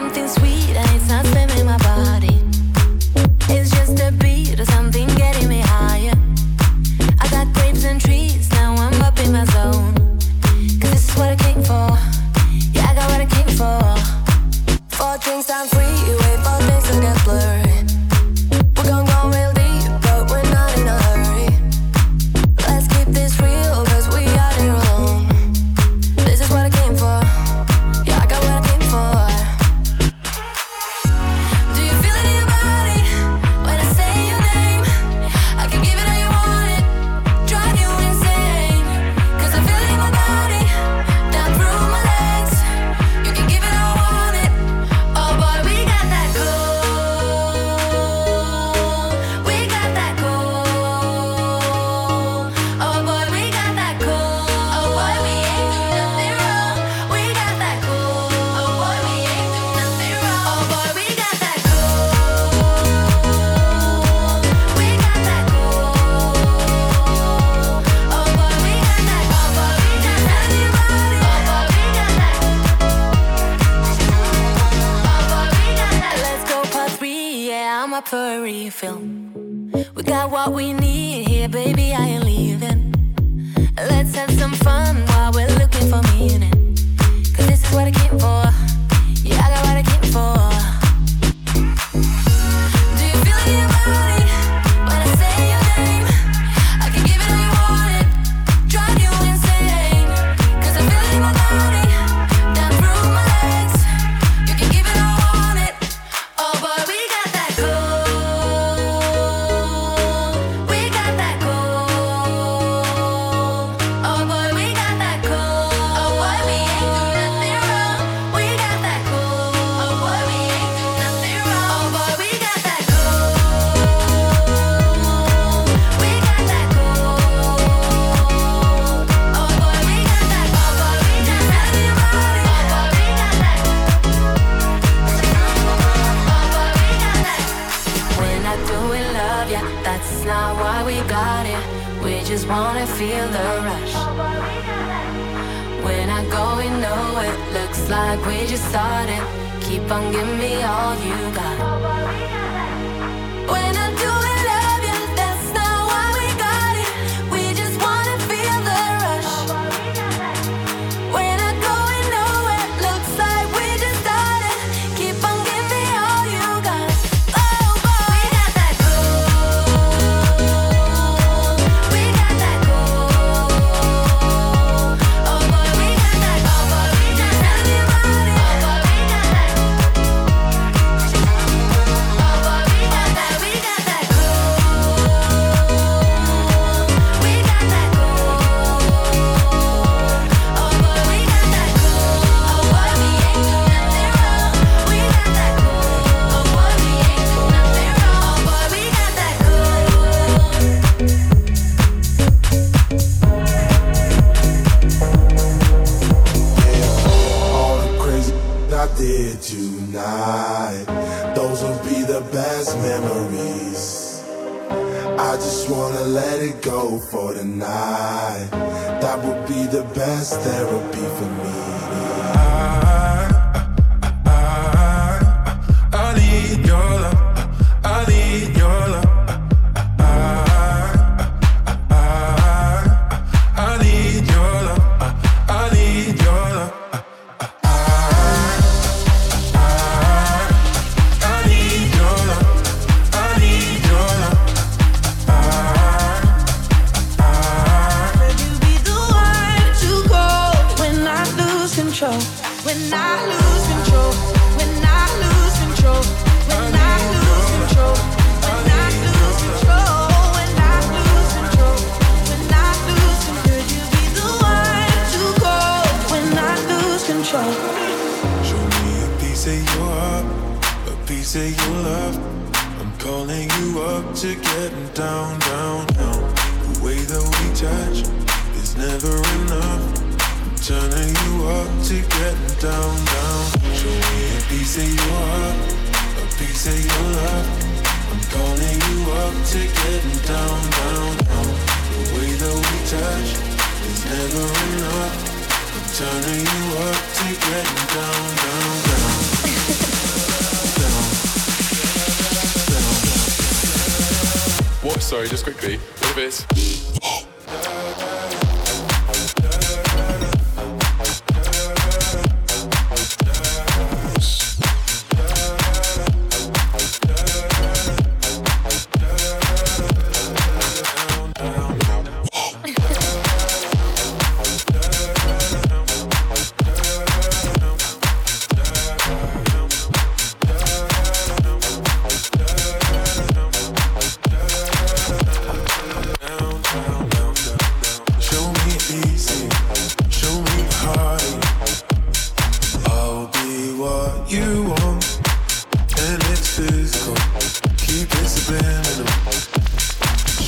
something sweet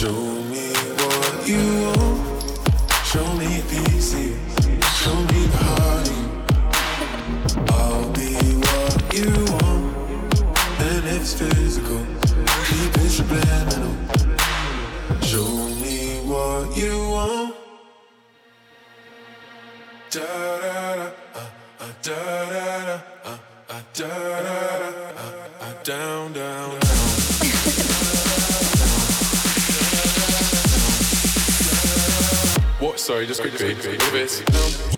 Show me what you Sorry, just quickly. Bit.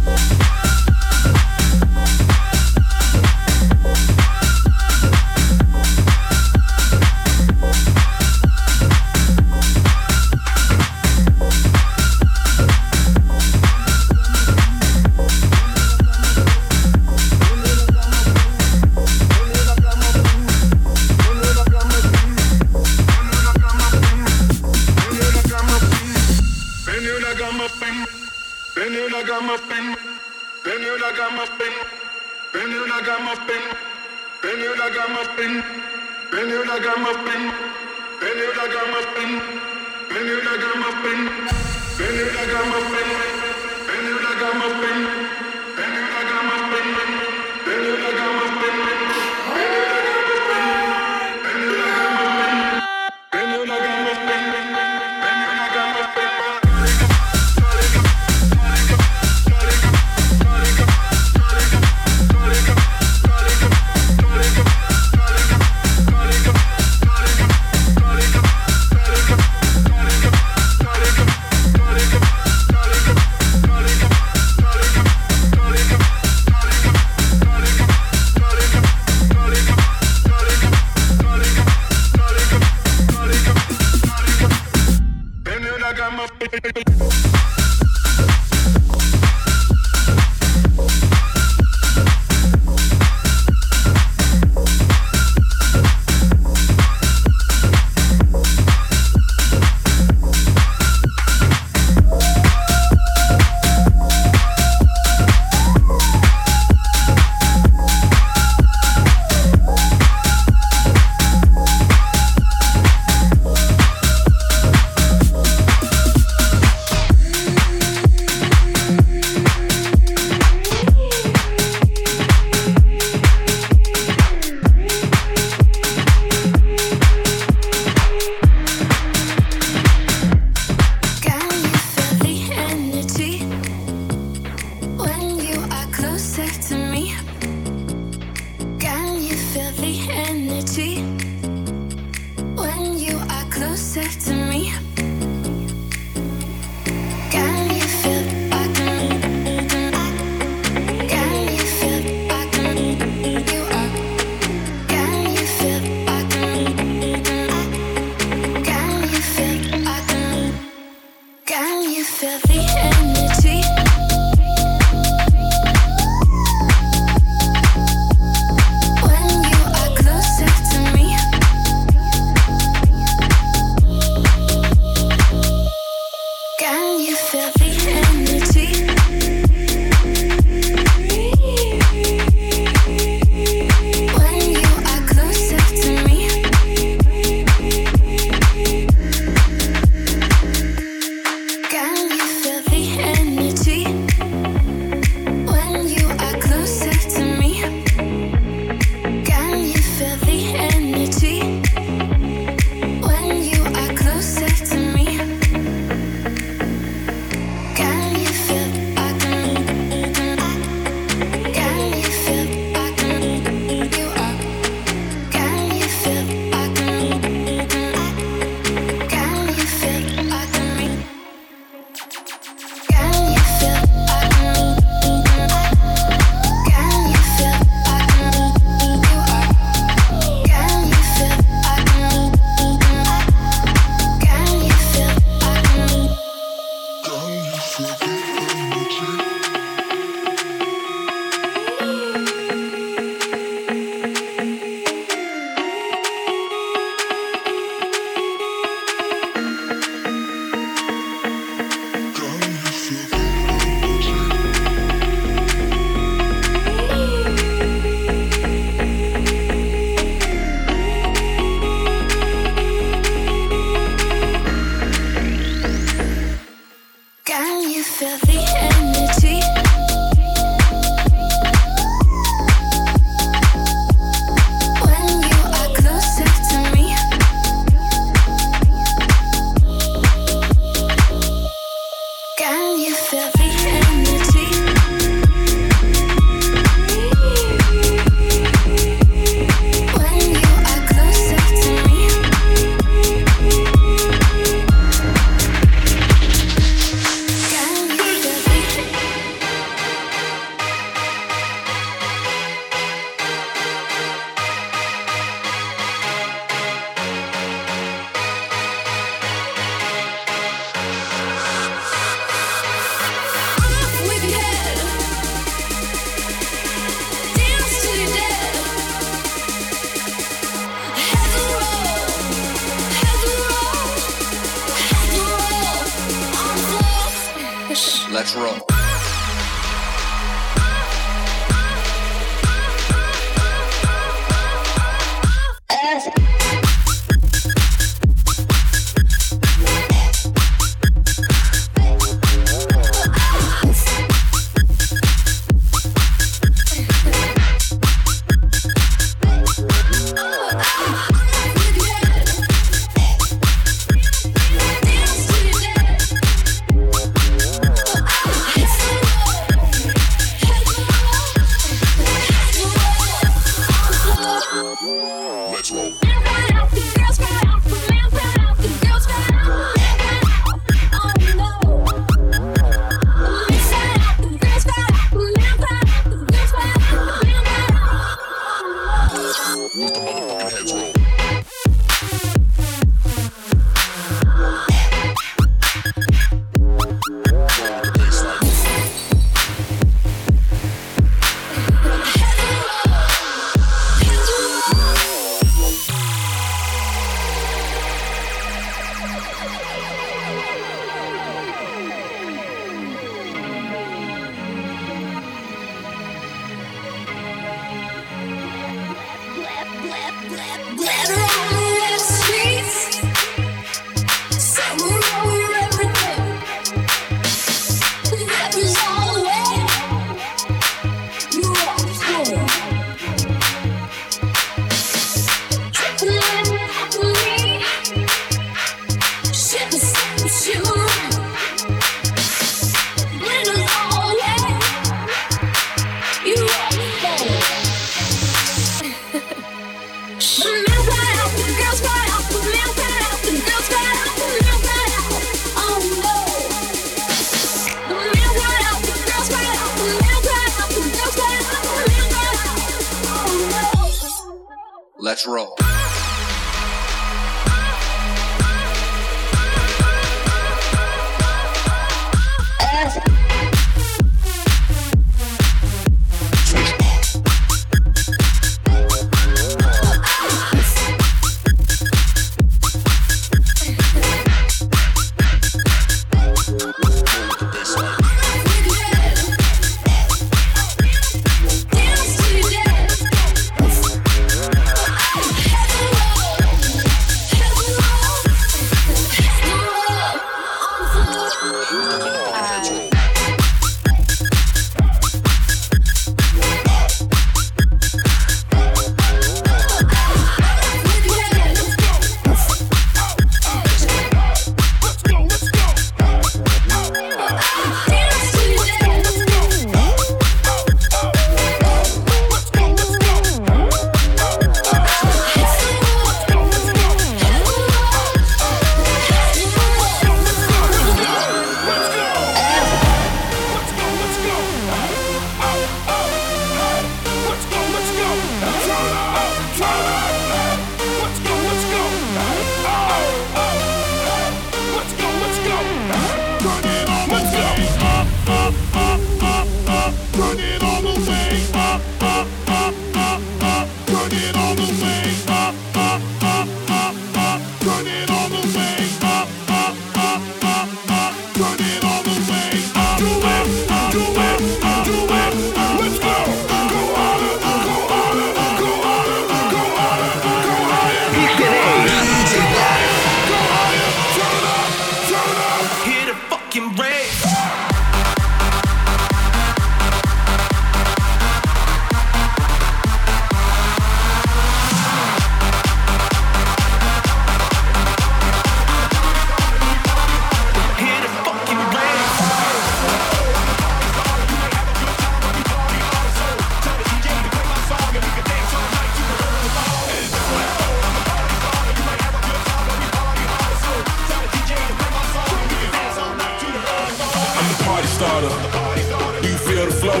starter? Do you feel the flow?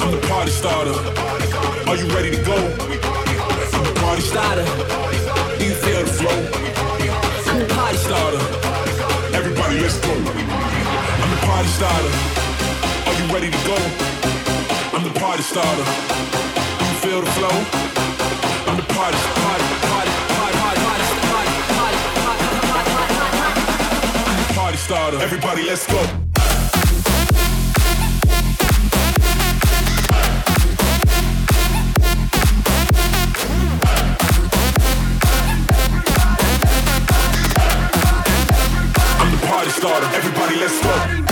I'm the party starter. Are you ready to go? I'm the party starter. Do you feel the flow? I'm the party starter. Everybody, let's go. I'm the party starter. Are you ready to go? I'm the party starter. Do you feel the flow? I'm the party, party, party starter. Everybody, let's go. let's go.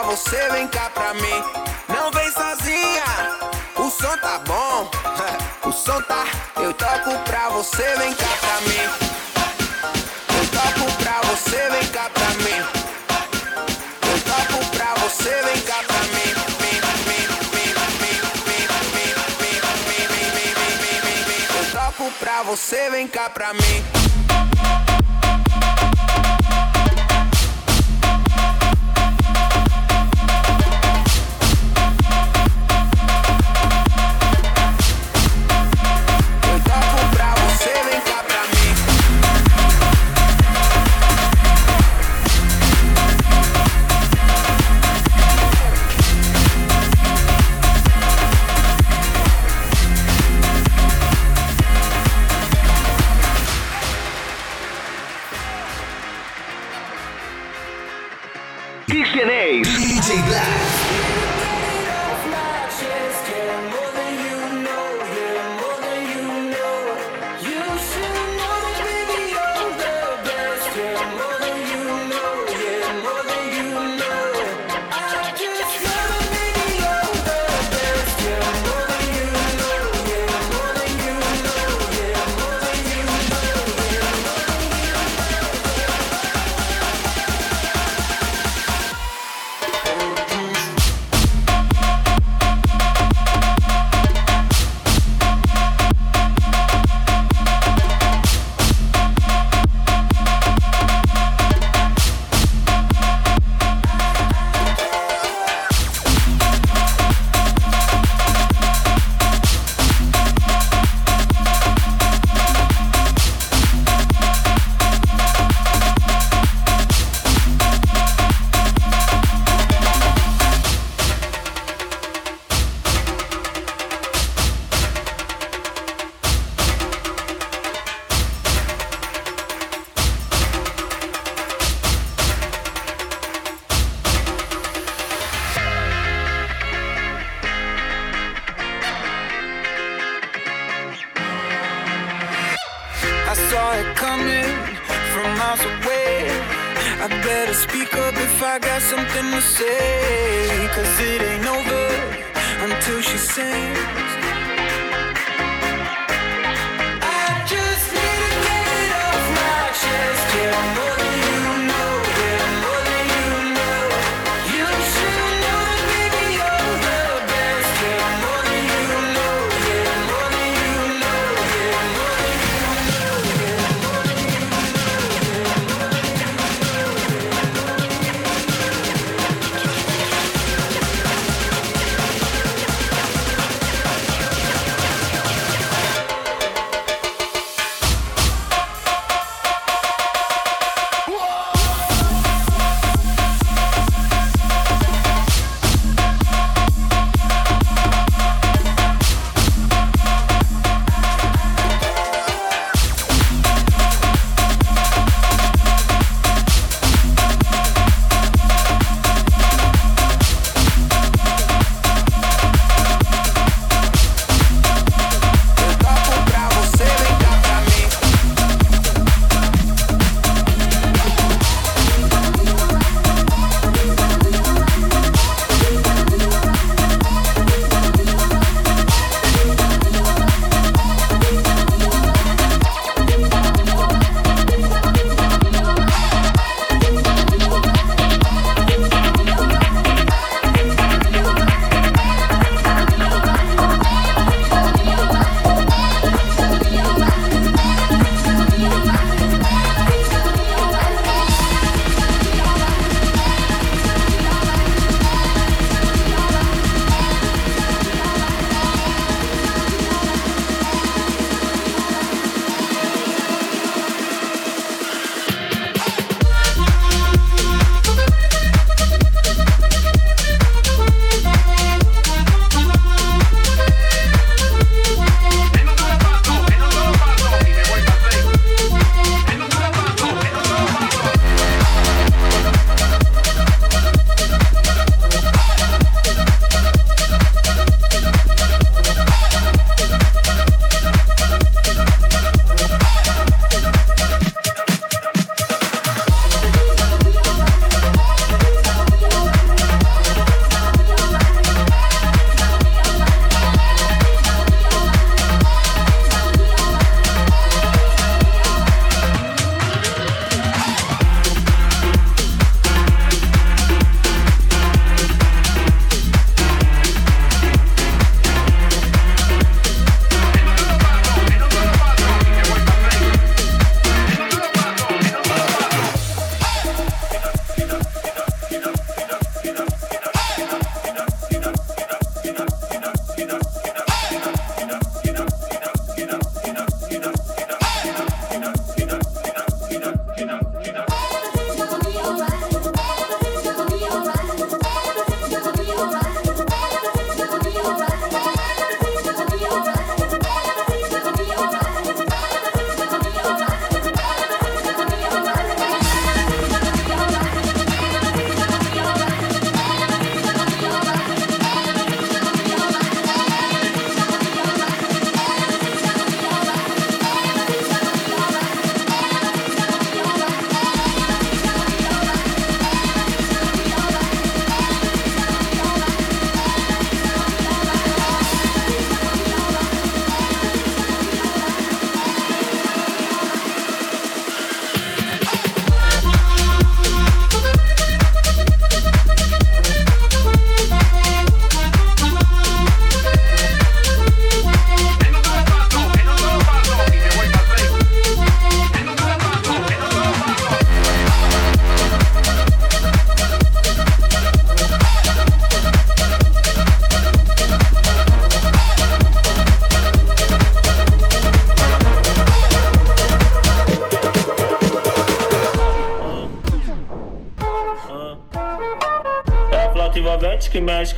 Pra você, vem cá pra mim. Não vem sozinha, o som tá bom. o som tá, eu toco pra você, vem cá pra mim. Eu toco pra você, vem cá pra mim. Eu toco pra você, vem cá pra mim. Eu toco pra você, vem cá pra mim.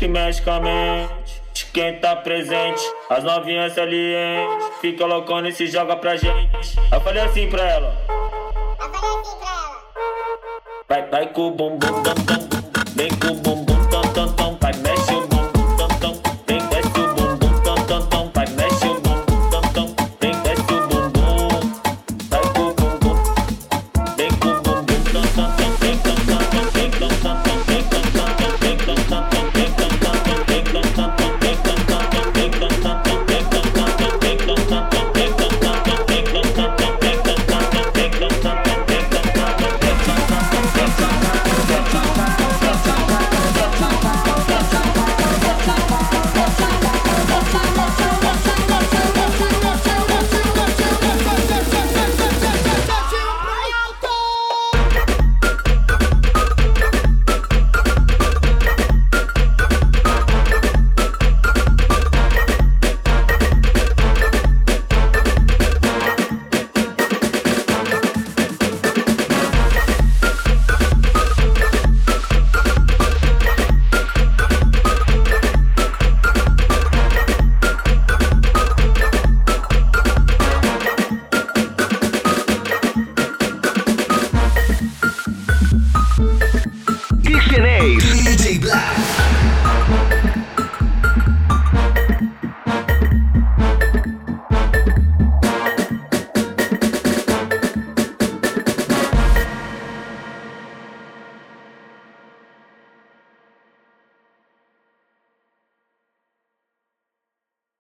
que mexe com a mente. De quem tá presente, as novinhas salientes. Fica loucona e se joga pra gente. Eu falei assim pra ela. Eu falei assim pra ela. Vai, vai com o bumbum tam tam. Vem com o bumbum